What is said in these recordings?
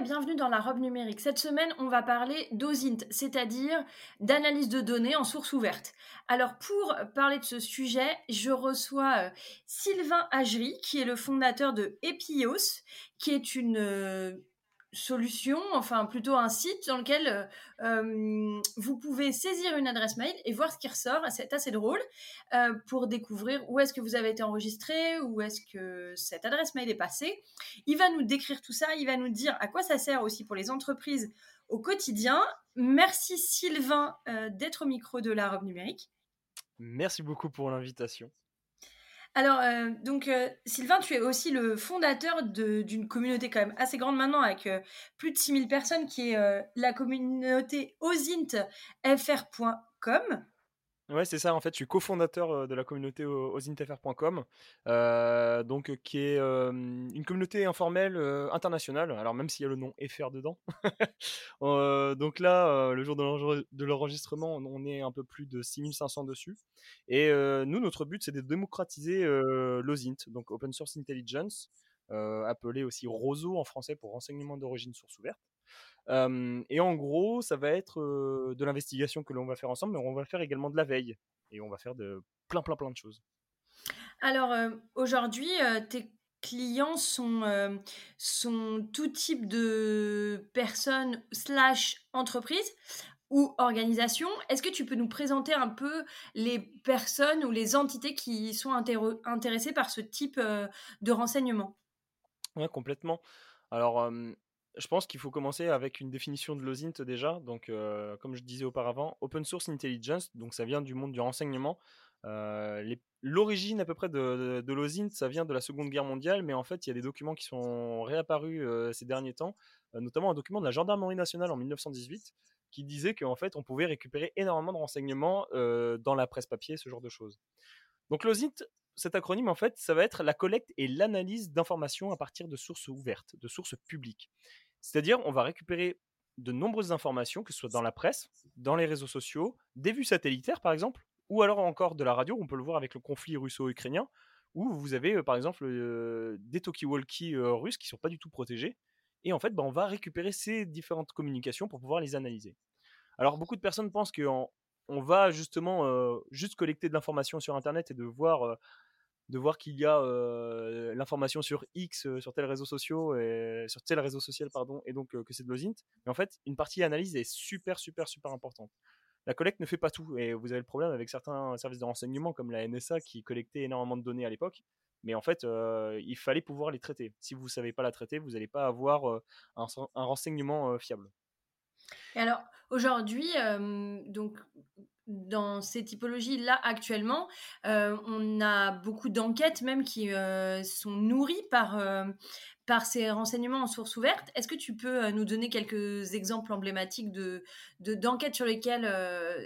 bienvenue dans la robe numérique. Cette semaine, on va parler d'OSINT, c'est-à-dire d'analyse de données en source ouverte. Alors pour parler de ce sujet, je reçois euh, Sylvain Agery, qui est le fondateur de Epios, qui est une euh, solution, enfin plutôt un site dans lequel euh, euh, vous pouvez saisir une adresse mail et voir ce qui ressort. C'est assez drôle euh, pour découvrir où est-ce que vous avez été enregistré, où est-ce que cette adresse mail est passée. Il va nous décrire tout ça, il va nous dire à quoi ça sert aussi pour les entreprises au quotidien. Merci Sylvain d'être au micro de la robe numérique. Merci beaucoup pour l'invitation. Alors, euh, donc, euh, Sylvain, tu es aussi le fondateur d'une communauté quand même assez grande maintenant, avec euh, plus de 6000 personnes, qui est la communauté osintfr.com. Ouais, c'est ça. En fait, je suis cofondateur de la communauté osintfr.com, donc qui est une communauté informelle internationale. Alors même s'il y a le nom FR dedans. donc là, le jour de l'enregistrement, on est un peu plus de 6500 dessus. Et nous, notre but, c'est de démocratiser l'OSINT, donc Open Source Intelligence, appelé aussi ROSO en français pour renseignement d'origine source ouverte et en gros, ça va être de l'investigation que l'on va faire ensemble, mais on va faire également de la veille. Et on va faire de plein, plein, plein de choses. Alors, aujourd'hui, tes clients sont, sont tout type de personnes slash entreprises ou organisations. Est-ce que tu peux nous présenter un peu les personnes ou les entités qui sont intéressées par ce type de renseignement Oui, complètement. Alors, je pense qu'il faut commencer avec une définition de l'OSINT déjà. Donc, euh, comme je disais auparavant, Open Source Intelligence, donc ça vient du monde du renseignement. Euh, l'origine à peu près de, de, l'OSINT, ça vient de la Seconde Guerre mondiale, mais en fait, il y a des documents qui sont réapparus euh, ces derniers temps, notamment un document de la Gendarmerie nationale en 1918 qui disait qu'en fait, on pouvait récupérer énormément de renseignements dans la presse papier, ce genre de choses. Donc, l'OSINT, cet acronyme, en fait, ça va être la collecte et l'analyse d'informations à partir de sources ouvertes, de sources publiques. C'est-à-dire, on va récupérer de nombreuses informations, que ce soit dans la presse, dans les réseaux sociaux, des vues satellitaires par exemple, ou alors encore de la radio, on peut le voir avec le conflit russo-ukrainien, où vous avez euh, par exemple euh, des talkie-walkie euh, russes qui ne sont pas du tout protégés. Et en fait, bah, on va récupérer ces différentes communications pour pouvoir les analyser. Alors beaucoup de personnes pensent qu'on on va justement juste collecter de l'information sur Internet et de voir de voir qu'il y a l'information sur X, sur tel réseau social, et, sur tel réseau social pardon, et donc que c'est de l'OSINT. Mais en fait, une partie analyse est super super super importante. La collecte ne fait pas tout, et vous avez le problème avec certains services de renseignement comme la NSA qui collectait énormément de données à l'époque. Mais en fait, il fallait pouvoir les traiter. Si vous ne savez pas la traiter, vous n'allez pas avoir un, un, renseignement fiable. Alors, aujourd'hui, donc dans ces typologies-là actuellement, euh, on a beaucoup d'enquêtes même qui euh, sont nourries par, euh, ces renseignements en source ouverte. Est-ce que tu peux nous donner quelques exemples emblématiques de, d'enquêtes sur lesquelles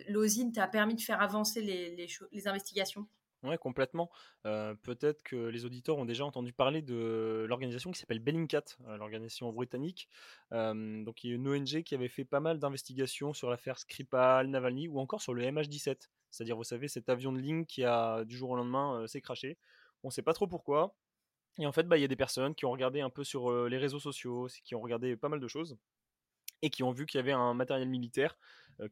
l'OSINT a permis de faire avancer les investigations? Ouais, complètement. peut-être que les auditeurs ont déjà entendu parler de l'organisation qui s'appelle Bellingcat, l'organisation britannique. donc, il y a une ONG qui avait fait pas mal d'investigations sur l'affaire Skripal, Navalny ou encore sur le MH17. C'est-à-dire, vous savez, cet avion de ligne qui a du jour au lendemain s'est craché. On ne sait pas trop pourquoi. Et en fait, bah, il y a des personnes qui ont regardé un peu sur les réseaux sociaux, qui ont regardé pas mal de choses et qui ont vu qu'il y avait un matériel militaire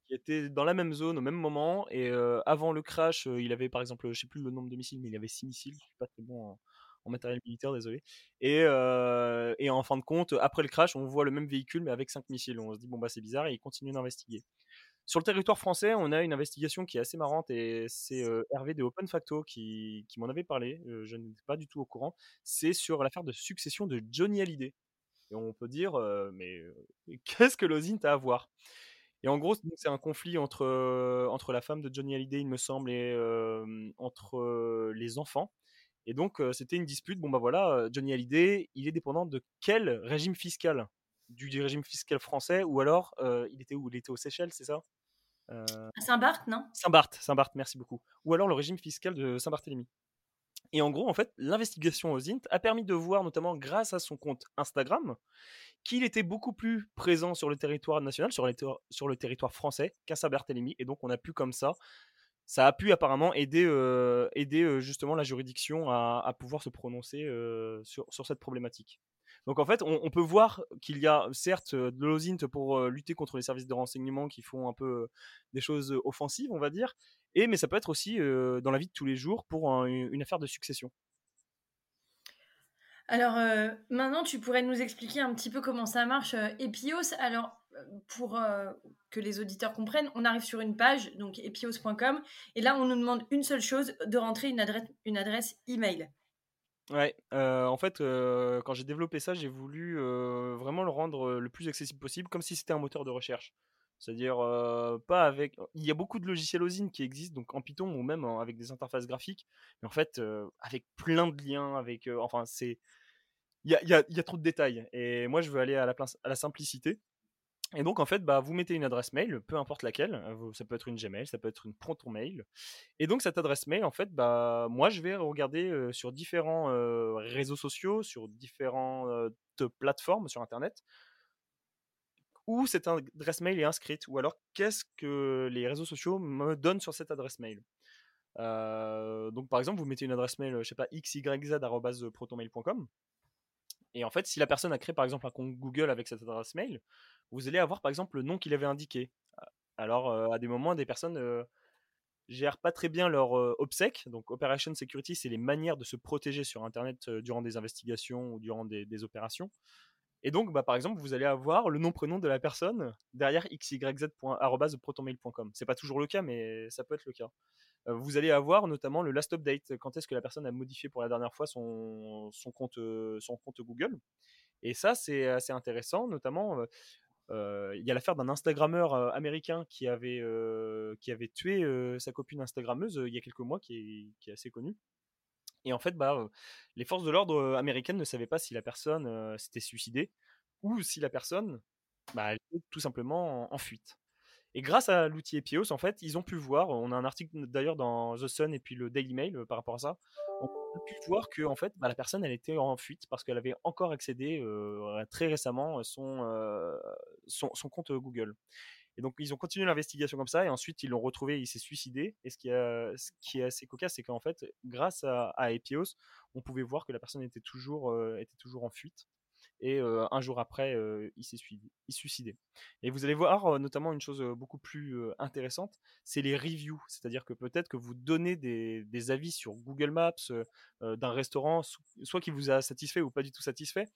qui était dans la même zone au même moment. Et avant le crash, il avait par exemple, je sais plus le nombre de missiles, mais il avait 6 missiles. Je suis pas très bon en, matériel militaire, désolé. Et, en fin de compte, après le crash, on voit le même véhicule mais avec 5 missiles. On se dit, bon, bah c'est bizarre, et il continue d'investiguer. Sur le territoire français, on a une investigation qui est assez marrante et c'est Hervé de Open Facto qui, qui m'en avait parlé. je n'étais pas du tout au courant. C'est sur l'affaire de succession de Johnny Hallyday. Et on peut dire, mais qu'est-ce que l'OSINT a à voir? Et en gros, c'est un conflit entre, entre la femme de Johnny Hallyday, il me semble, et entre les enfants. Et donc, c'était une dispute. Bon, bah voilà, Johnny Hallyday, il est dépendant de quel régime fiscal? Du, régime fiscal français, ou alors il était où? Il était aux Seychelles, c'est ça? Saint-Barth, non? Saint-Barth, Saint-Barth, merci beaucoup. Ou alors le régime fiscal de Saint-Barthélemy. Et en gros, en fait, l'investigation aux Int a permis de voir, notamment grâce à son compte Instagram, qu'il était beaucoup plus présent sur le territoire national, sur, le territoire français qu'à Saint-Barthélemy. Et donc, on a pu comme ça, ça a pu apparemment aider, euh, aider euh, justement la juridiction à, pouvoir se prononcer euh, sur, cette problématique. Donc en fait, on, peut voir qu'il y a certes de l'OSINT pour lutter contre les services de renseignement qui font un peu des choses offensives, on va dire, et mais ça peut être aussi dans la vie de tous les jours pour une affaire de succession. Alors maintenant, tu pourrais nous expliquer un petit peu comment ça marche, Epios. Alors pour que les auditeurs comprennent, on arrive sur une page, donc epios.com, et là on nous demande une seule chose, de rentrer une adresse, une adresse email. Ouais, en fait, quand j'ai développé ça, j'ai voulu vraiment le rendre le plus accessible possible, comme si c'était un moteur de recherche. C'est-à-dire, pas avec. Il y a beaucoup de logiciels OSINT qui existent, donc en Python ou même avec des interfaces graphiques, mais en fait, avec plein de liens, avec. enfin, c'est. Il y a, y, a, y a, trop de détails. Et moi, je veux aller à la, à la simplicité. Et donc, en fait, bah, vous mettez une adresse mail, peu importe laquelle. Euh, ça peut être une Gmail, ça peut être une Proton Mail. Et donc, cette adresse mail, en fait, bah, moi, je vais regarder sur différents réseaux sociaux, sur différentes plateformes sur Internet, où cette adresse mail est inscrite, ou alors qu'est-ce que les réseaux sociaux me donnent sur cette adresse mail? donc, par exemple, vous mettez une adresse mail, je sais pas, xyz.protonmail.com. Et en fait, si la personne a créé par exemple un compte Google avec cette adresse mail, vous allez avoir par exemple le nom qu'il avait indiqué. Alors, euh, à des moments, des personnes euh, gèrent pas très bien leur euh, OPSEC. Donc, Operation Security, c'est les manières de se protéger sur Internet durant des investigations ou durant des, opérations. Et donc, bah, par exemple, vous allez avoir le nom-prénom de la personne derrière xyz.protonmail.com. C'est pas toujours le cas, mais ça peut être le cas. Vous allez avoir notamment le last update, quand est-ce que la personne a modifié pour la dernière fois son, son, compte, Google? Et ça, c'est assez intéressant, notamment il y a l'affaire d'un Instagrammeur américain qui avait, qui avait tué sa copine Instagrammeuse il y a quelques mois, qui est, assez connu. Et en fait, bah, les forces de l'ordre américaines ne savaient pas si la personne s'était suicidée ou si la personne bah, était tout simplement en, fuite. Et grâce à l'outil Epios, en fait, ils ont pu voir, on a un article d'ailleurs dans The Sun et puis le Daily Mail par rapport à ça, on a pu voir que en fait, bah, la personne, elle était en fuite parce qu'elle avait encore accédé très récemment son, son, son, compte Google. Et donc, ils ont continué l'investigation comme ça, et ensuite, ils l'ont retrouvé, il s'est suicidé. Et ce qui, a, ce qui est assez cocasse, c'est qu'en fait, grâce à, à, Epios, on pouvait voir que la personne était toujours, était toujours en fuite et un jour après, il s'est suicidé. Et vous allez voir notamment une chose beaucoup plus intéressante, c'est les reviews. C'est-à-dire que peut-être que vous donnez des, avis sur Google Maps d'un restaurant, soit qui vous a satisfait ou pas du tout satisfait.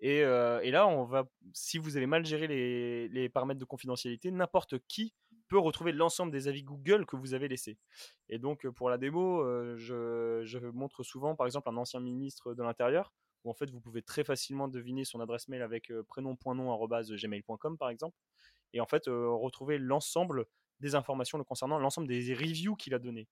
Et, là, on va, si vous avez mal géré les, paramètres de confidentialité, n'importe qui peut retrouver l'ensemble des avis Google que vous avez laissés. Et donc, pour la démo, je, je montre souvent, par exemple, un ancien ministre de l'Intérieur où en fait vous pouvez très facilement deviner son adresse mail avec euh, prénom.nom@gmail.com par exemple, et en fait euh, retrouver l'ensemble des informations le concernant, l'ensemble des reviews qu'il a donné.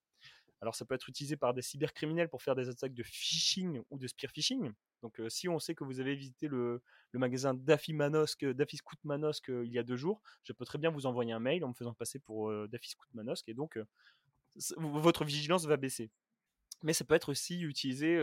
Alors ça peut être utilisé par des cybercriminels pour faire des attaques de phishing ou de spear phishing. Donc euh, si on sait que vous avez visité le, magasin Daffy Manosque, Daffy il y a deux jours, je peux très bien vous envoyer un mail en me faisant passer pour Daffy Scout Manosque et donc votre vigilance va baisser. Mais ça peut être aussi utilisé,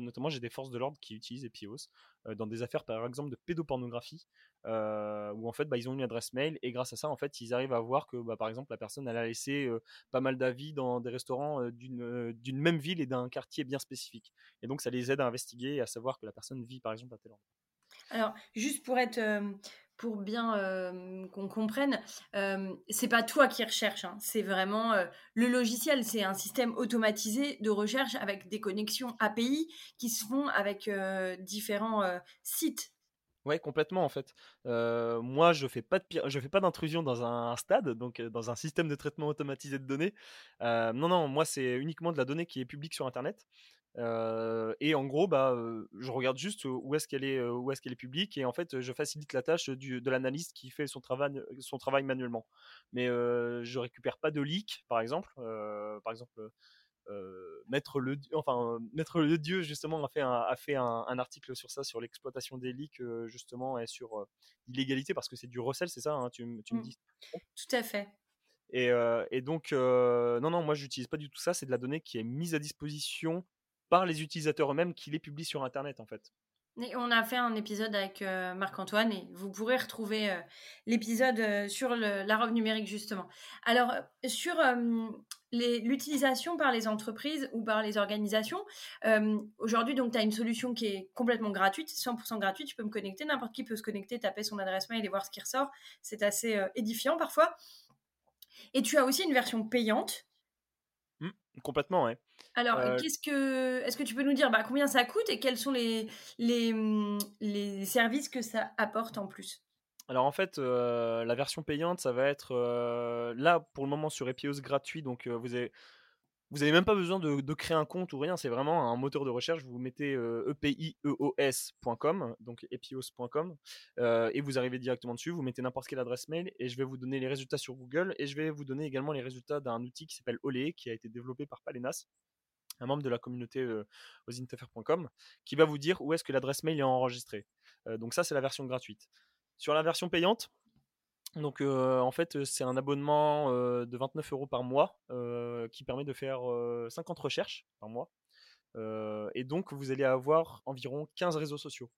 notamment j'ai des forces de l'ordre qui utilisent Epios dans des affaires par exemple de pédopornographie, où en fait bah, ils ont une adresse mail et grâce à ça en fait ils arrivent à voir que bah, par exemple la personne a laissé pas mal d'avis dans des restaurants d'une même ville et d'un quartier bien spécifique. Et donc ça les aide à investiguer et à savoir que la personne vit par exemple à tel endroit. Alors juste pour être pour bien qu'on comprenne, c'est pas toi qui recherches, hein. c'est vraiment le logiciel. C'est un système automatisé de recherche avec des connexions API qui se font avec différents sites. Ouais, complètement en fait. moi, je fais pas de je fais pas d'intrusion dans un stade, donc dans un système de traitement automatisé de données. non, non, moi c'est uniquement de la donnée qui est publique sur Internet et en gros, bah, je regarde juste où est-ce qu'elle est, où est-ce qu'elle est publique, et en fait, je facilite la tâche du, de l'analyste qui fait son travail, son travail manuellement. Mais je récupère pas de leak, par exemple. par exemple, Maître le enfin Maître le Dieu justement a fait un, a fait un, article sur ça sur l'exploitation des leaks justement et sur l'illégalité parce que c'est du recel c'est ça hein, tu, me mmh. dis tout à fait et, et donc non non moi j'utilise pas du tout ça c'est de la donnée qui est mise à disposition par les utilisateurs eux-mêmes qui les publient sur internet en fait on a fait un épisode avec euh, Marc-Antoine et vous pourrez retrouver euh, l'épisode euh, sur la robe numérique justement. Alors sur l'utilisation par les entreprises ou par les organisations, aujourd'hui donc tu as une solution qui est complètement gratuite, 100% gratuite, tu peux me connecter, n'importe qui peut se connecter, taper son adresse mail et voir ce qui ressort, c'est assez édifiant parfois. Et tu as aussi une version payante. Mmh, complètement, ouais. Alors, euh, qu'est-ce que, est-ce que tu peux nous dire bah, combien ça coûte et quels sont les, les, mmh, les services que ça apporte en plus? Alors en fait, euh, la version payante, ça va être euh, là pour le moment sur Epios gratuit, donc vous avez vous n'avez même pas besoin de, créer un compte ou rien, c'est vraiment un moteur de recherche. Vous mettez epieos.com, donc epios.com, et vous arrivez directement dessus. Vous mettez n'importe quelle adresse mail et je vais vous donner les résultats sur Google et je vais vous donner également les résultats d'un outil qui s'appelle Olé, qui a été développé par Palenas un membre de la communauté euh, qui va vous dire où est-ce que l'adresse mail est enregistrée. Donc ça, c'est la version gratuite. Sur la version payante, donc en fait, c'est un abonnement de 29 euros par mois qui permet de faire 50 recherches par mois. et donc, vous allez avoir environ 15 réseaux sociaux.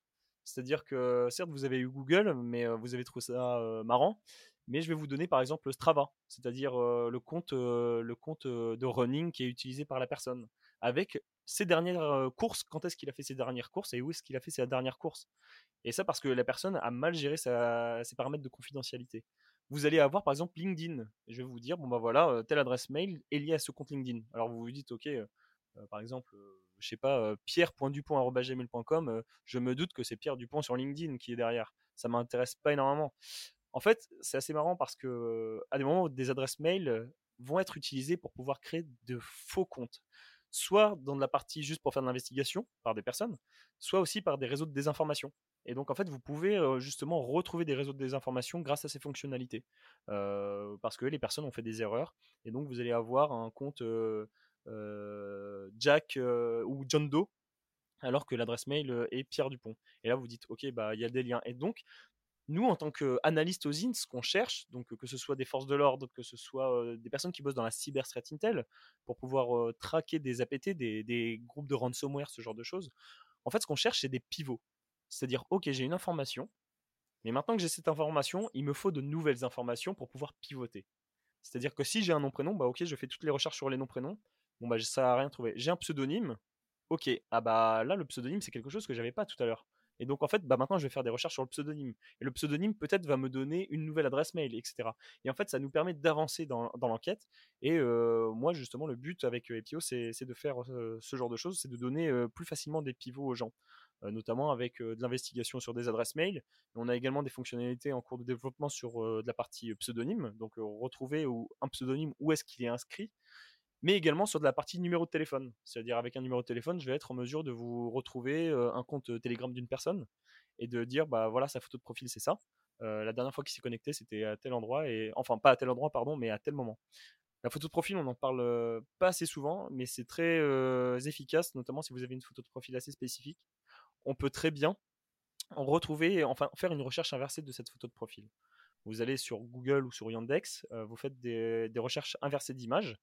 C'est-à-dire que certes, vous avez eu Google, mais vous avez trouvé ça marrant mais je vais vous donner par exemple Strava, c'est-à-dire le compte, le compte de running qui est utilisé par la personne, avec ses dernières courses, quand est-ce qu'il a fait ses dernières courses et où est-ce qu'il a fait ses dernières courses. Et ça parce que la personne a mal géré ses paramètres de confidentialité. Vous allez avoir par exemple LinkedIn. je vais vous dire, bon bah voilà, telle adresse mail est liée à ce compte LinkedIn. Alors vous vous dites, ok, par exemple, je sais pas, pierre.dupont.gmail.com, je me doute que c'est Pierre Dupont sur LinkedIn qui est derrière. Ça m'intéresse pas énormément. En fait, c'est assez marrant parce que à des moments, des adresses mail vont être utilisées pour pouvoir créer de faux comptes. Soit dans la partie juste pour faire de l'investigation par des personnes, soit aussi par des réseaux de désinformation. Et donc, en fait, vous pouvez justement retrouver des réseaux de désinformation grâce à ces fonctionnalités. parce que les personnes ont fait des erreurs. Et donc, vous allez avoir un compte Jack ou John Doe alors que l'adresse mail est Pierre Dupont. Et là, vous dites, OK, bah, il y a des liens. Et donc, nous, en tant qu'analystes aux INS, ce qu'on cherche, donc que ce soit des forces de l'ordre, que ce soit des personnes qui bossent dans la cyber threat intel, pour pouvoir traquer des APT, des, groupes de ransomware, ce genre de choses, en fait, ce qu'on cherche, c'est des pivots. C'est-à-dire, ok, j'ai une information, mais maintenant que j'ai cette information, il me faut de nouvelles informations pour pouvoir pivoter. C'est-à-dire que si j'ai un nom-prénom, bah ok, je fais toutes les recherches sur les noms-prénoms, bon bah ça n'a rien trouvé. J'ai un pseudonyme, ok, ah bah là, le pseudonyme, c'est quelque chose que j'avais pas tout à l'heure. Et donc en fait, bah maintenant je vais faire des recherches sur le pseudonyme. Et le pseudonyme peut-être va me donner une nouvelle adresse mail, etc. Et en fait, ça nous permet d'avancer dans, l'enquête. Et moi justement, le but avec Epio, c'est de faire ce genre de choses, c'est de donner plus facilement des pivots aux gens. notamment avec de l'investigation sur des adresses mail. On a également des fonctionnalités en cours de développement sur la partie pseudonyme, donc retrouver un pseudonyme où est-ce qu'il est inscrit, mais également sur de la partie numéro de téléphone. C'est-à-dire avec un numéro de téléphone, je vais être en mesure de vous retrouver un compte Telegram d'une personne et de dire bah voilà sa photo de profil c'est ça. la dernière fois qu'il s'est connecté c'était à tel endroit et enfin pas à tel endroit pardon mais à tel moment. La photo de profil on n'en parle pas assez souvent mais c'est très efficace notamment si vous avez une photo de profil assez spécifique. On peut très bien en retrouver enfin faire une recherche inversée de cette photo de profil vous allez sur Google ou sur Yandex, euh, vous faites des, recherches inversées d'images,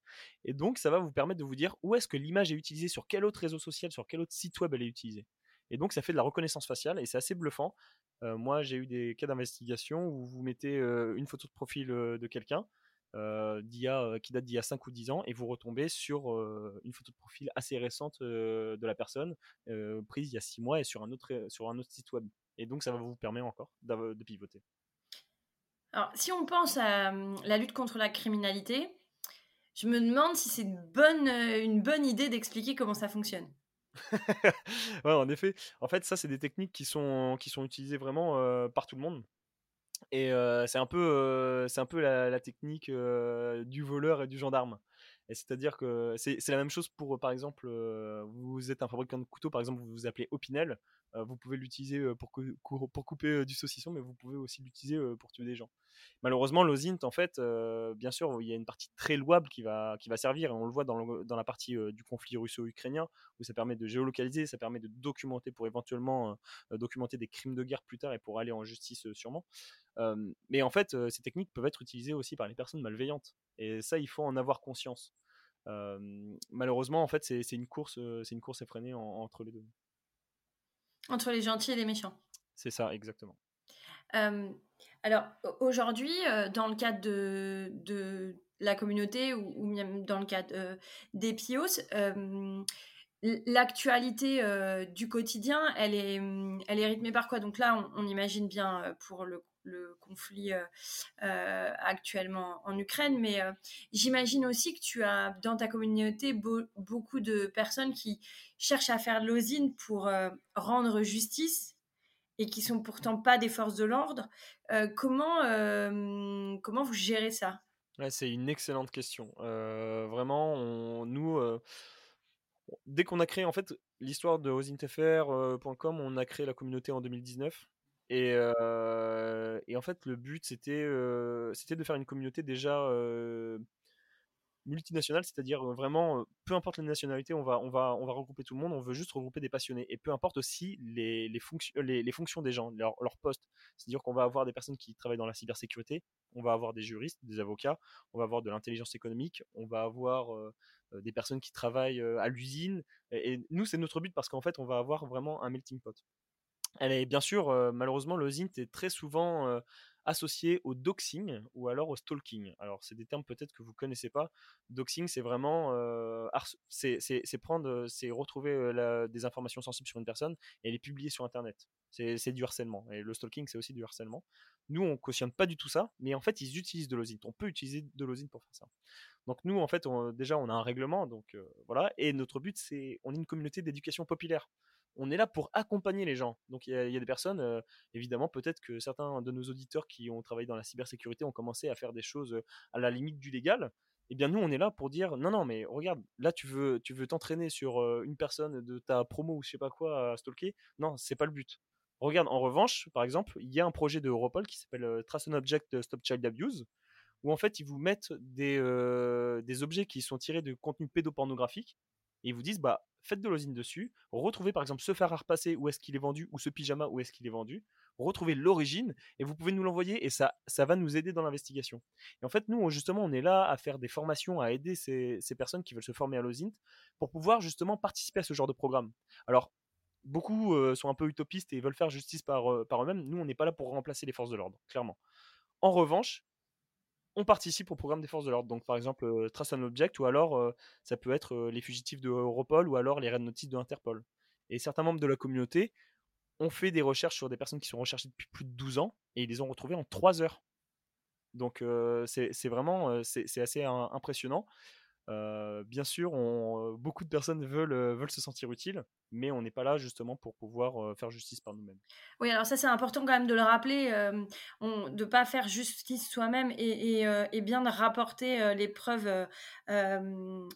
et donc ça va vous permettre de vous dire où est-ce que l'image est utilisée, sur quel autre réseau social, sur quel autre site web elle est utilisée. Et donc ça fait de la reconnaissance faciale, et c'est assez bluffant. Euh, moi j'ai eu des cas d'investigation où vous mettez euh, une photo de profil de quelqu'un, qui date d'il y a 5 ou 10 ans et vous retombez sur une photo de profil assez récente de la personne prise il y a 6 mois et sur un autre, sur un autre site web. Et donc ça va vous permettre encore de pivoter. Alors, si on pense à hum, la lutte contre la criminalité, je me demande si c'est une bonne, euh, idée d'expliquer comment ça fonctionne. ouais, en effet. En fait, ça, c'est des techniques qui sont, utilisées vraiment euh, par tout le monde. Et euh, c'est un peu, la, technique du voleur et du gendarme. C'est-à-dire que c'est la même chose pour, par exemple, vous êtes un fabricant de couteaux, par exemple, vous vous appelez Opinel, vous pouvez l'utiliser pour, pour, couper du saucisson, mais vous pouvez aussi l'utiliser pour tuer des gens. Malheureusement, l'OSINT, en fait, euh, bien sûr, il y a une partie très louable qui va, servir, et on le voit dans, la partie euh, du conflit russo-ukrainien, où ça permet de géolocaliser, ça permet de documenter pour éventuellement euh, documenter des crimes de guerre plus tard et pour aller en justice sûrement. mais en fait, ces techniques peuvent être utilisées aussi par les personnes malveillantes, et ça, il faut en avoir conscience. malheureusement, en fait, c'est une course, c'est une course effrénée entre les deux. Entre les gentils et les méchants. C'est ça, exactement. Alors aujourd'hui, euh, dans le cadre de, la communauté ou, même dans le cadre euh, des PIOS, euh, l'actualité du quotidien, elle est, elle est rythmée par quoi? Donc là, on, imagine bien pour le, conflit actuellement en Ukraine, mais j'imagine aussi que tu as dans ta communauté beaucoup de personnes qui cherchent à faire de l'osine pour rendre justice et qui sont pourtant pas des forces de l'ordre. Euh, comment, euh, comment vous gérez ça? C'est une excellente question. Euh, vraiment, nous, dès qu'on a créé en fait l'histoire de osintfr.com, on a créé la communauté en 2019. Et, en fait, le but, c'était de faire une communauté déjà multinationale, c'est-à-dire vraiment, peu importe les nationalités, on va, regrouper tout le monde, on veut juste regrouper des passionnés. Et peu importe aussi les, les, fonctions, des gens, leur, leur poste. C'est-à-dire qu'on va avoir des personnes qui travaillent dans la cybersécurité, on va avoir des juristes, des avocats, on va avoir de l'intelligence économique, on va avoir des personnes qui travaillent à l'usine. Et, nous, c'est notre but parce qu'en fait, on va avoir vraiment un melting pot. Elle bien sûr, malheureusement, le ZINT est très souvent associé au doxing ou alors au stalking. Alors, c'est des termes peut-être que vous connaissez pas. Doxing, c'est vraiment c'est prendre, c'est retrouver des informations sensibles sur une personne et les publier sur Internet. C'est du harcèlement. Et le stalking, c'est aussi du harcèlement. Nous, on cautionne pas du tout ça, mais en fait, ils utilisent de l'osine. On peut utiliser de l'osine pour faire ça. Donc nous, en fait, déjà, on a un règlement, donc voilà. Et notre but, c'est, on est une communauté d'éducation populaire on est là pour accompagner les gens. Donc il y, a des personnes, euh, évidemment, peut-être que certains de nos auditeurs qui ont travaillé dans la cybersécurité ont commencé à faire des choses euh, à la limite du légal. Eh bien, nous, on est là pour dire non, non, mais regarde, là, tu veux, tu veux t'entraîner sur euh, une personne de ta promo ou je sais pas quoi à stalker? Non, c'est pas le but. Regarde, en revanche, par exemple, il y a un projet de Europol qui s'appelle Trace and Object Stop Child Abuse, où en fait, ils vous mettent des, des objets qui sont tirés de contenu pédopornographique et ils vous disent bah faites de l'osine dessus, retrouvez par exemple ce phare à repasser où est-ce qu'il est vendu ou ce pyjama où est-ce qu'il est vendu, retrouvez l'origine et vous pouvez nous l'envoyer et ça, ça va nous aider dans l'investigation. Et en fait, nous, justement, on est là à faire des formations, à aider ces, personnes qui veulent se former à l'osint pour pouvoir justement participer à ce genre de programme. Alors, beaucoup euh, sont un peu utopistes et veulent faire justice par, euh, par eux-mêmes. Nous, on n'est pas là pour remplacer les forces de l'ordre, clairement. En revanche, on participe au programme des forces de l'ordre. Donc, par exemple, euh, Trace un Object, ou alors euh, ça peut être euh, les fugitifs de Europol, ou alors les Red Notice de Interpol. Et certains membres de la communauté ont fait des recherches sur des personnes qui sont recherchées depuis plus de 12 ans, et ils les ont retrouvées en 3 heures. Donc, c'est vraiment c'est assez impressionnant bien sûr, beaucoup de personnes veulent, se sentir utiles, mais on n'est pas là justement pour pouvoir faire justice par nous-mêmes. Oui, alors ça c'est important quand même de le rappeler, de ne pas faire justice soi-même et, bien de rapporter les preuves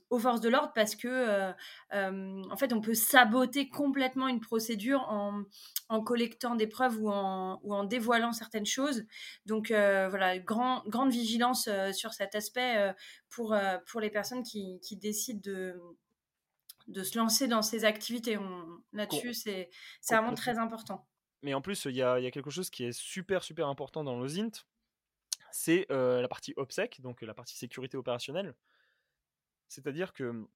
aux forces de l'ordre parce que en fait on peut saboter complètement une procédure en, collectant des preuves ou en, dévoilant certaines choses. Donc voilà, grand, grande vigilance sur cet aspect pour, pour les personnes qui, qui décident de, de se lancer dans ces activités. Là-dessus, c'est vraiment très important. Mais en plus, il y a, y a, quelque chose qui est super, super important dans l'OSINT, c'est euh, la partie OPSEC, donc la partie sécurité opérationnelle. C'est-à-dire que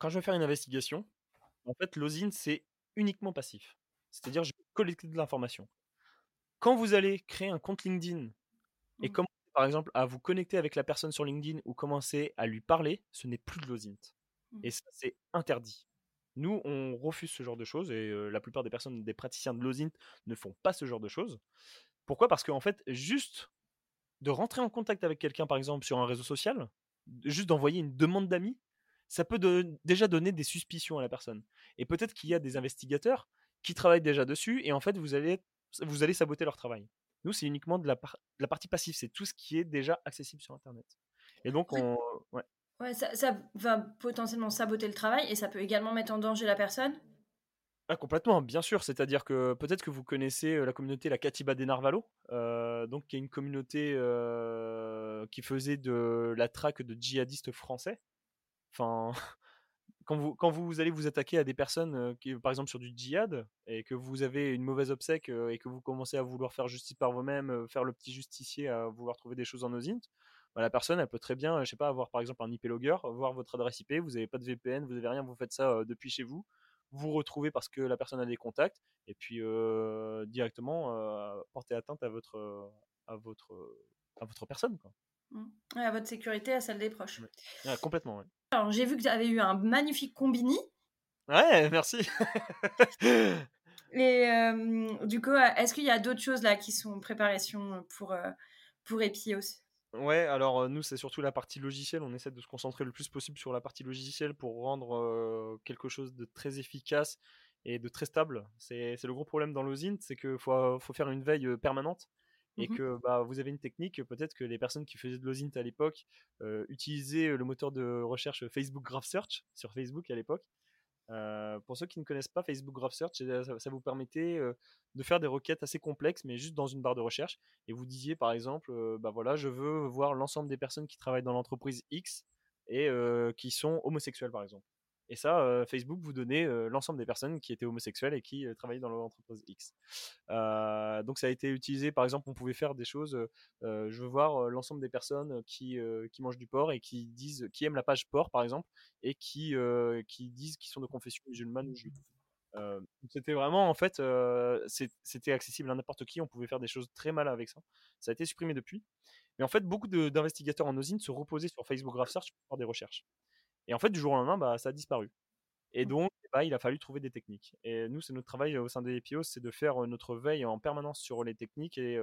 quand je vais faire une investigation, en fait, l'OSINT, c'est uniquement passif. C'est-à-dire, je vais collecter de l'information. Quand vous allez créer un compte LinkedIn et mmh. commencer, par exemple, à vous connecter avec la personne sur LinkedIn ou commencer à lui parler, ce n'est plus de l'OSINT. Mmh. Et ça, c'est interdit. Nous, on refuse ce genre de choses et la plupart des personnes, des praticiens de l'OSINT ne font pas ce genre de choses. Pourquoi? Parce qu'en fait, juste de rentrer en contact avec quelqu'un, par exemple, sur un réseau social, juste d'envoyer une demande d'amis, ça peut déjà donner des suspicions à la personne. Et peut-être qu'il y a des investigateurs qui travaillent déjà dessus et en fait, vous allez, vous allez saboter leur travail. Nous, c'est uniquement de la, la partie passive, c'est tout ce qui est déjà accessible sur Internet. Et donc, on. Ouais. Ouais, ça, ça, va potentiellement saboter le travail et ça peut également mettre en danger la personne? Ah complètement, bien sûr. C'est-à-dire que peut-être que vous connaissez la communauté la Katiba des Narvalo, donc qui est une communauté qui faisait de la traque de djihadistes français. Enfin, quand vous, quand vous allez vous attaquer à des personnes qui, par exemple, sur du djihad, et que vous avez une mauvaise obsèque et que vous commencez à vouloir faire justice par vous-même, faire le petit justicier, à vouloir trouver des choses en OSINT, bah, la personne, elle peut très bien, je sais pas, avoir par exemple un IP logger, voir votre adresse IP, vous n'avez pas de VPN, vous n'avez rien, vous faites ça depuis chez vous, vous retrouvez parce que la personne a des contacts, et puis directement porter atteinte à votre, à votre, à votre personne. Quoi. Mmh. à votre sécurité, à celle des proches. complètement, Alors, j'ai vu que vous avez eu un magnifique combini. Ouais, merci. Et du coup, est-ce qu'il y a d'autres choses là qui sont en préparation pour, pour Epios? Ouais, alors nous, c'est surtout la partie logicielle. On essaie de se concentrer le plus possible sur la partie logicielle pour rendre quelque chose de très efficace et de très stable. C'est le gros problème dans l'OSINT, c'est qu'il faut, faut, faire une veille permanente et mmh que bah, vous avez une technique, peut-être que les personnes qui faisaient de l'OSINT à l'époque utilisaient le moteur de recherche Facebook Graph Search sur Facebook à l'époque. pour ceux qui ne connaissent pas Facebook Graph Search, ça, vous permettait de faire des requêtes assez complexes, mais juste dans une barre de recherche. Et vous disiez par exemple, bah voilà, je veux voir l'ensemble des personnes qui travaillent dans l'entreprise X et qui sont homosexuels par exemple. Et ça, Facebook vous donnait l'ensemble des personnes qui étaient homosexuelles et qui travaillaient dans l'entreprise X. donc ça a été utilisé, par exemple, on pouvait faire des choses. je veux voir l'ensemble des personnes qui, qui mangent du porc et qui disent, qui aiment la page porc, par exemple, et qui, qui disent qu'ils sont de confession musulmane ou juive. c'était vraiment en fait c'était accessible à n'importe qui on pouvait faire des choses très mal avec ça ça a été supprimé depuis mais en fait beaucoup d'investigateurs en OSINT se reposaient sur Facebook Graph Search pour faire des recherches et en fait, du jour au lendemain, bah, ça a disparu. Et mmh. donc, bah, il a fallu trouver des techniques. Et nous, c'est notre travail au sein des EPO, c'est de faire notre veille en permanence sur les techniques et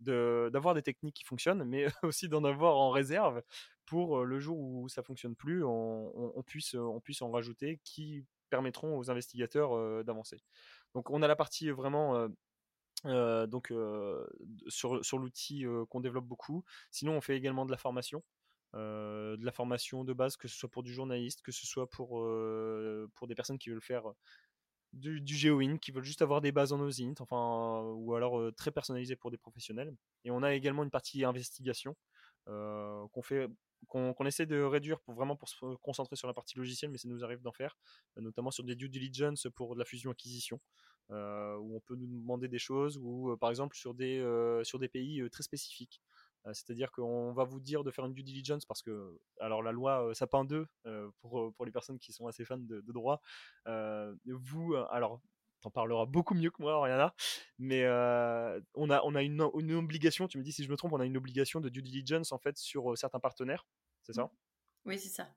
d'avoir des techniques qui fonctionnent, mais aussi d'en avoir en réserve pour le jour où ça fonctionne plus, on, puisse, on puisse en rajouter qui permettront aux investigateurs d'avancer. Donc, on a la partie vraiment donc sur, sur l'outil qu'on développe beaucoup. Sinon, on fait également de la formation. Euh, de la formation de base, que ce soit pour du journaliste, que ce soit pour, euh, pour des personnes qui veulent faire du, du GeoIn, qui veulent juste avoir des bases en OSINT, enfin, ou alors euh, très personnalisé pour des professionnels. Et on a également une partie investigation qu'on fait qu'on essaie de réduire pour vraiment pour se concentrer sur la partie logicielle, mais ça nous arrive d'en faire, notamment sur des due diligence pour de la fusion-acquisition, où on peut nous demander des choses, ou par exemple sur des, sur des pays très spécifiques. C'est-à-dire qu'on va vous dire de faire une due diligence parce que, alors la loi Sapin 2, euh, pour, pour les personnes qui sont assez fans de, droit, vous, alors t'en parleras beaucoup mieux que moi, Oriana, mais on a, on a une, une, obligation, tu me dis si je me trompe, on a une obligation de due diligence en fait sur certains partenaires, c'est ça? Oui, c'est ça.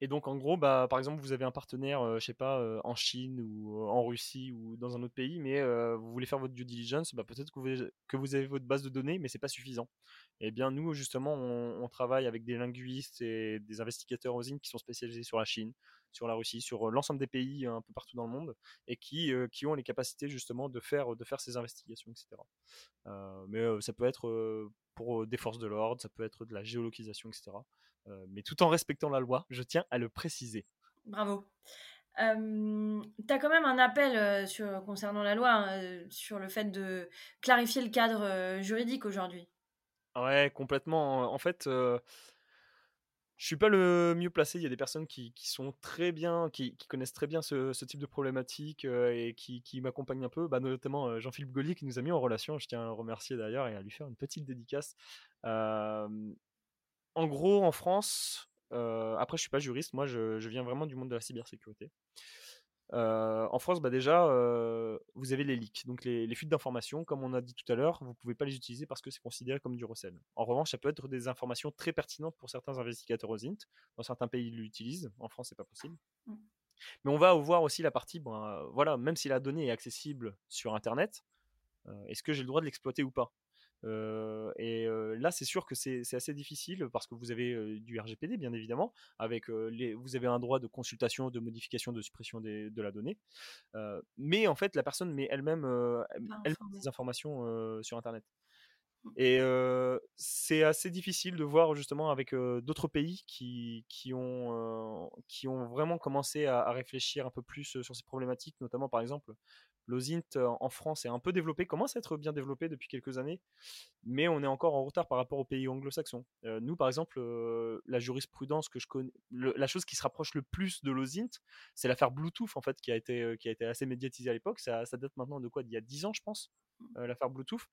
Et donc en gros, bah, par exemple, vous avez un partenaire, je sais pas, en Chine ou en Russie ou dans un autre pays, mais vous voulez faire votre due diligence, bah, peut-être que vous, avez votre base de données, mais c'est pas suffisant. Eh bien, nous, justement, on, travaille avec des linguistes et des investigateurs OSINT qui sont spécialisés sur la Chine, sur la Russie, sur l'ensemble des pays un peu partout dans le monde, et qui, qui ont les capacités justement de faire, de faire ces investigations, etc. mais ça peut être pour des forces de l'ordre, ça peut être de la géolocalisation, etc. mais tout en respectant la loi, je tiens à le préciser. Bravo. Euh, tu as quand même un appel sur, concernant la loi, hein, sur le fait de clarifier le cadre juridique aujourd'hui. Ouais, complètement. En fait, euh, je suis pas le mieux placé. Il y a des personnes qui, qui sont très bien, qui, qui, connaissent très bien ce, ce type de problématique euh, et qui, qui m'accompagnent un peu. Bah, notamment euh, Jean-Philippe Gaulier qui nous a mis en relation. Je tiens à le remercier d'ailleurs et à lui faire une petite dédicace. En gros, en France, après, je suis pas juriste. Moi, je, je, viens vraiment du monde de la cybersécurité. Euh, en France, bah déjà, euh, vous avez les leaks, donc les, fuites d'informations. Comme on a dit tout à l'heure, vous ne pouvez pas les utiliser parce que c'est considéré comme du recel. En revanche, ça peut être des informations très pertinentes pour certains investigateurs OSINT. Dans certains pays, ils l'utilisent. En France, c'est pas possible. Mmh. Mais on va voir aussi la partie, ben, voilà, même si la donnée est accessible sur Internet, est-ce que j'ai le droit de l'exploiter ou pas? Et là, c'est sûr que c'est assez difficile parce que vous avez du RGPD, bien évidemment, avec les, vous avez un droit de consultation, de modification, de suppression de la donnée. mais en fait, la personne met elle-même elle, des informations sur Internet. Et c'est assez difficile de voir justement avec d'autres pays qui, qui, ont, qui ont vraiment commencé à, à, réfléchir un peu plus sur ces problématiques, notamment par exemple L'OSINT en France est un peu développé, commence à être bien développé depuis quelques années, mais on est encore en retard par rapport aux pays anglo-saxons. nous, par exemple, la jurisprudence que je connais, la chose qui se rapproche le plus de l'OSINT, c'est l'affaire Bluetooth, en fait, qui a été, assez médiatisée à l'époque. Ça, date maintenant de quoi? D'il y a 10 ans, je pense, l'affaire Bluetooth.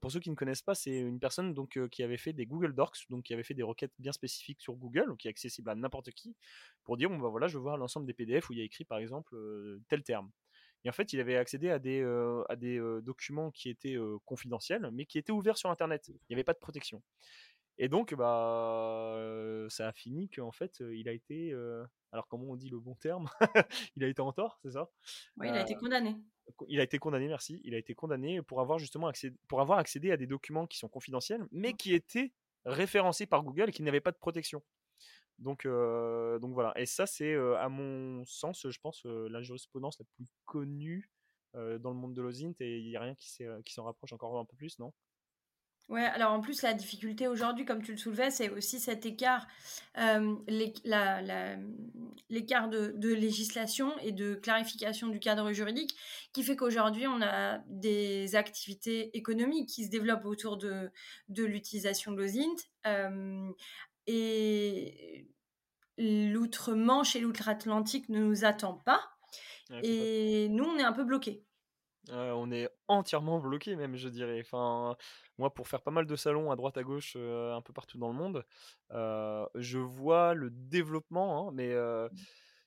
pour ceux qui ne connaissent pas, c'est une personne qui avait fait des Google Docs, donc qui avait fait des requêtes bien spécifiques sur Google, qui est accessible à n'importe qui, pour dire, bon, bah voilà, je veux voir l'ensemble des PDF où il y a écrit, par exemple, tel terme. Et en fait, il avait accédé à des, à des documents qui étaient confidentiels, mais qui étaient ouverts sur Internet. Il n'y avait pas de protection. Et donc, bah, ça a fini qu'en fait, il a été. alors, comment on dit le bon terme? Il a été en tort, c'est ça? Oui, il a été condamné. Il a été condamné, merci. Il a été condamné pour avoir justement accédé, pour avoir accédé à des documents qui sont confidentiels, mais qui étaient référencés par Google et qui n'avaient pas de protection. Donc, donc voilà. Et ça, c'est à mon sens, je pense, la jurisprudence la plus connue dans le monde de l'OSINT et il n'y a rien qui s'en rapproche encore un peu plus, non? Ouais, alors en plus, la difficulté aujourd'hui, comme tu le soulevais, c'est aussi cet écart, l'écart de, législation et de clarification du cadre juridique qui fait qu'aujourd'hui, on a des activités économiques qui se développent autour de, de l'utilisation de l'OSINT. Et l'outre-Manche et l'outre-Atlantique ne nous attend pas. et nous, on est un peu bloqués. on est entièrement bloqué même, je dirais. Enfin, moi, pour faire pas mal de salons à droite à gauche, un peu partout dans le monde, je vois le développement, hein, mais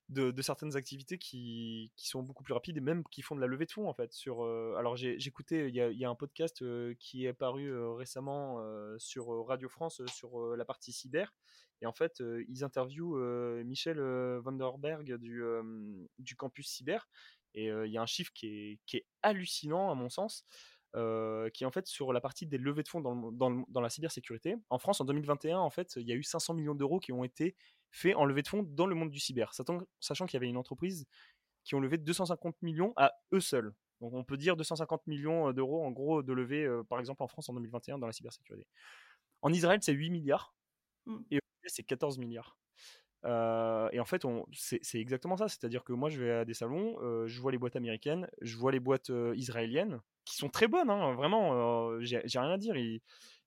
de, certaines activités qui, sont beaucoup plus rapides et même qui font de la levée de fonds en fait. Sur, euh, alors écouté, il y, a un podcast euh, qui est paru euh, récemment sur Radio France sur la partie cyber et en fait ils interviewent Michel Vanderberg du, du campus cyber et il y a un chiffre qui est hallucinant à mon sens. Qui est en fait sur la partie des levées de fonds dans, dans, dans, la cybersécurité. En France, en 2021, en fait, il y a eu 500 millions d'euros qui ont été fait en levée de fonds dans le monde du cyber, sachant qu'il y avait une entreprise qui ont levé 250 millions à eux seuls. Donc on peut dire 250 millions d'euros en gros de levée, par exemple en France en 2021 dans la cybersécurité. En Israël, c'est 8 milliards mmh. et c'est 14 milliards. et en fait, c'est exactement ça. C'est-à-dire que moi, je vais à des salons, je vois les boîtes américaines, je vois les boîtes israéliennes, qui sont très bonnes, hein, vraiment, j'ai rien à dire.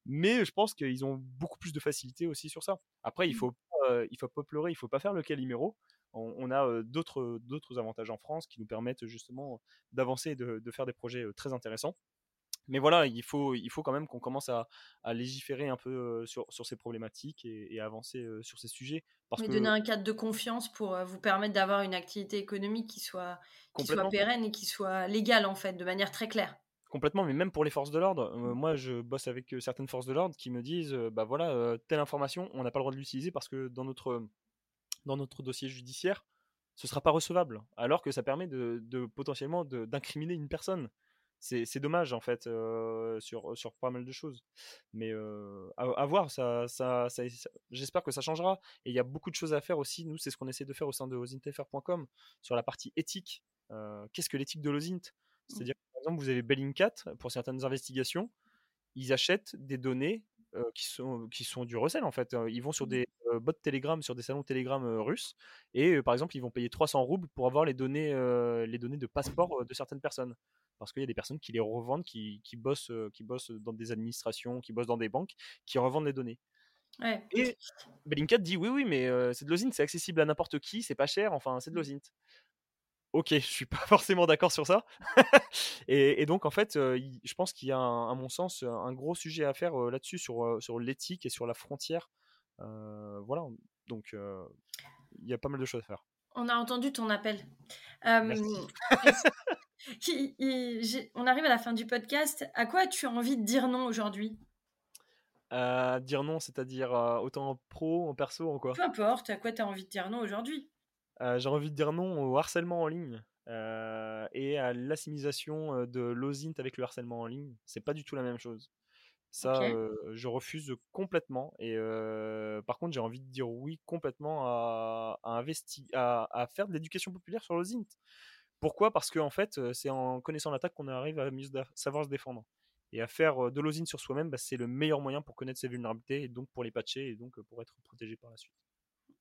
Mais je pense qu'ils ont beaucoup plus de facilité aussi sur ça. Après, il mmh. faut euh, il faut pas pleurer, il faut pas faire le calimero. On, on a euh, d'autres d'autres avantages en France qui nous permettent justement d'avancer et de, faire des projets très intéressants. Mais voilà, il faut, il faut quand même qu'on commence à, légiférer un peu sur, sur ces problématiques et, avancer sur ces sujets. Parce Mais donner un cadre de confiance pour vous permettre d'avoir une activité économique qui soit, qui soit pérenne et qui soit légale, en fait, de manière très claire. Complètement, mais même pour les forces de l'ordre, mmh. moi je bosse avec certaines forces de l'ordre qui me disent bah voilà, telle information, on n'a pas le droit de l'utiliser parce que dans notre, dans notre dossier judiciaire, ce sera pas recevable. Alors que ça permet de, de potentiellement d'incriminer une personne. C'est dommage en fait sur, sur pas mal de choses. Mais à, voir, ça, ça, j'espère que ça changera. Et il y a beaucoup de choses à faire aussi. Nous, c'est ce qu'on essaie de faire au sein de osintfr.com sur la partie éthique. Qu'est-ce que l'éthique de l'osint? C'est-à-dire par exemple, vous avez Bellingcat pour certaines investigations, ils achètent des données qui, sont, qui sont du recel en fait. Ils vont sur mmh. des bots Telegram, sur des salons Telegram russes, et par exemple, ils vont payer 300 roubles pour avoir les données, les données de passeport de certaines personnes. Parce qu'il y a des personnes qui les revendent, qui, qui, bossent, qui bossent dans des administrations, qui bossent dans des banques, qui revendent les données. Et Bellingcat dit oui, oui, mais c'est de l'osint, c'est accessible à n'importe qui, c'est pas cher, enfin, c'est de l'osint ok, je suis pas forcément d'accord sur ça. et, donc, en fait, je pense qu'il y a, à mon sens, un gros sujet à faire là-dessus, sur, sur l'éthique et sur la frontière. voilà, donc il y a pas mal de choses à faire. On a entendu ton appel. on arrive à la fin du podcast. À quoi as-tu envie de dire non aujourd'hui? Dire non, c'est-à-dire autant en pro, en perso, en quoi? Peu importe, à quoi tu as envie de dire non aujourd'hui? J'ai envie de dire non au harcèlement en ligne euh, et à l'assimisation de l'OSINT avec le harcèlement en ligne. C'est pas du tout la même chose. Ça, je refuse complètement. Et par contre, j'ai envie de dire oui complètement à, à, à, faire de l'éducation populaire sur l'OSINT. Pourquoi? Parce qu'en en fait, c'est en connaissant l'attaque qu'on arrive à mieux savoir se défendre. et à faire de l'osine sur soi-même, bah, c'est le meilleur moyen pour connaître ses vulnérabilités et donc pour les patcher et donc pour être protégé par la suite.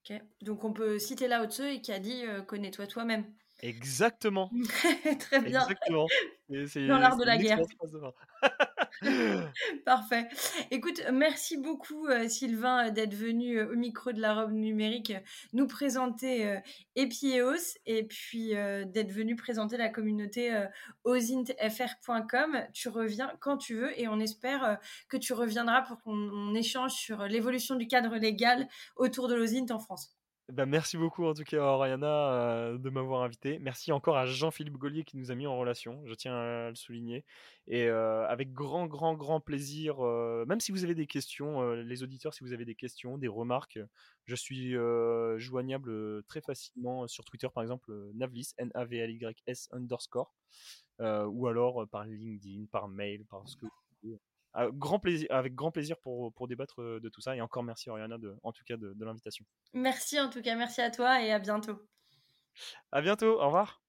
Ok, donc on peut citer Lao Tzu et qui a dit connais-toi toi-même. Exactement. Très bien. Exactement. Dans l'art de la guerre. Parfait. Écoute, merci beaucoup euh, Sylvain d'être venu euh, au micro de la robe numérique nous présenter euh, Epieos et puis d'être venu présenter la communauté osintfr.com. Tu reviens quand tu veux et on espère que tu reviendras pour qu'on échange sur l'évolution du cadre légal autour de l'osint en France. Bah, merci beaucoup en tout cas Oriana de m'avoir invité. Merci encore à Jean-Philippe Gaulier qui nous a mis en relation, je tiens à le souligner. Et avec grand, grand, grand plaisir, même si vous avez des questions, les auditeurs, si vous avez des questions, des remarques, je suis joignable très facilement sur Twitter par exemple, Navlis, N-A-V-L-Y-S underscore, ou alors par LinkedIn, par mail, par ce que grand plaisir, avec grand plaisir pour, pour débattre euh, de tout ça. Et encore merci Oriana, de, en tout cas, de, de l'invitation. Merci en tout cas, merci à toi et à bientôt. À bientôt, au revoir.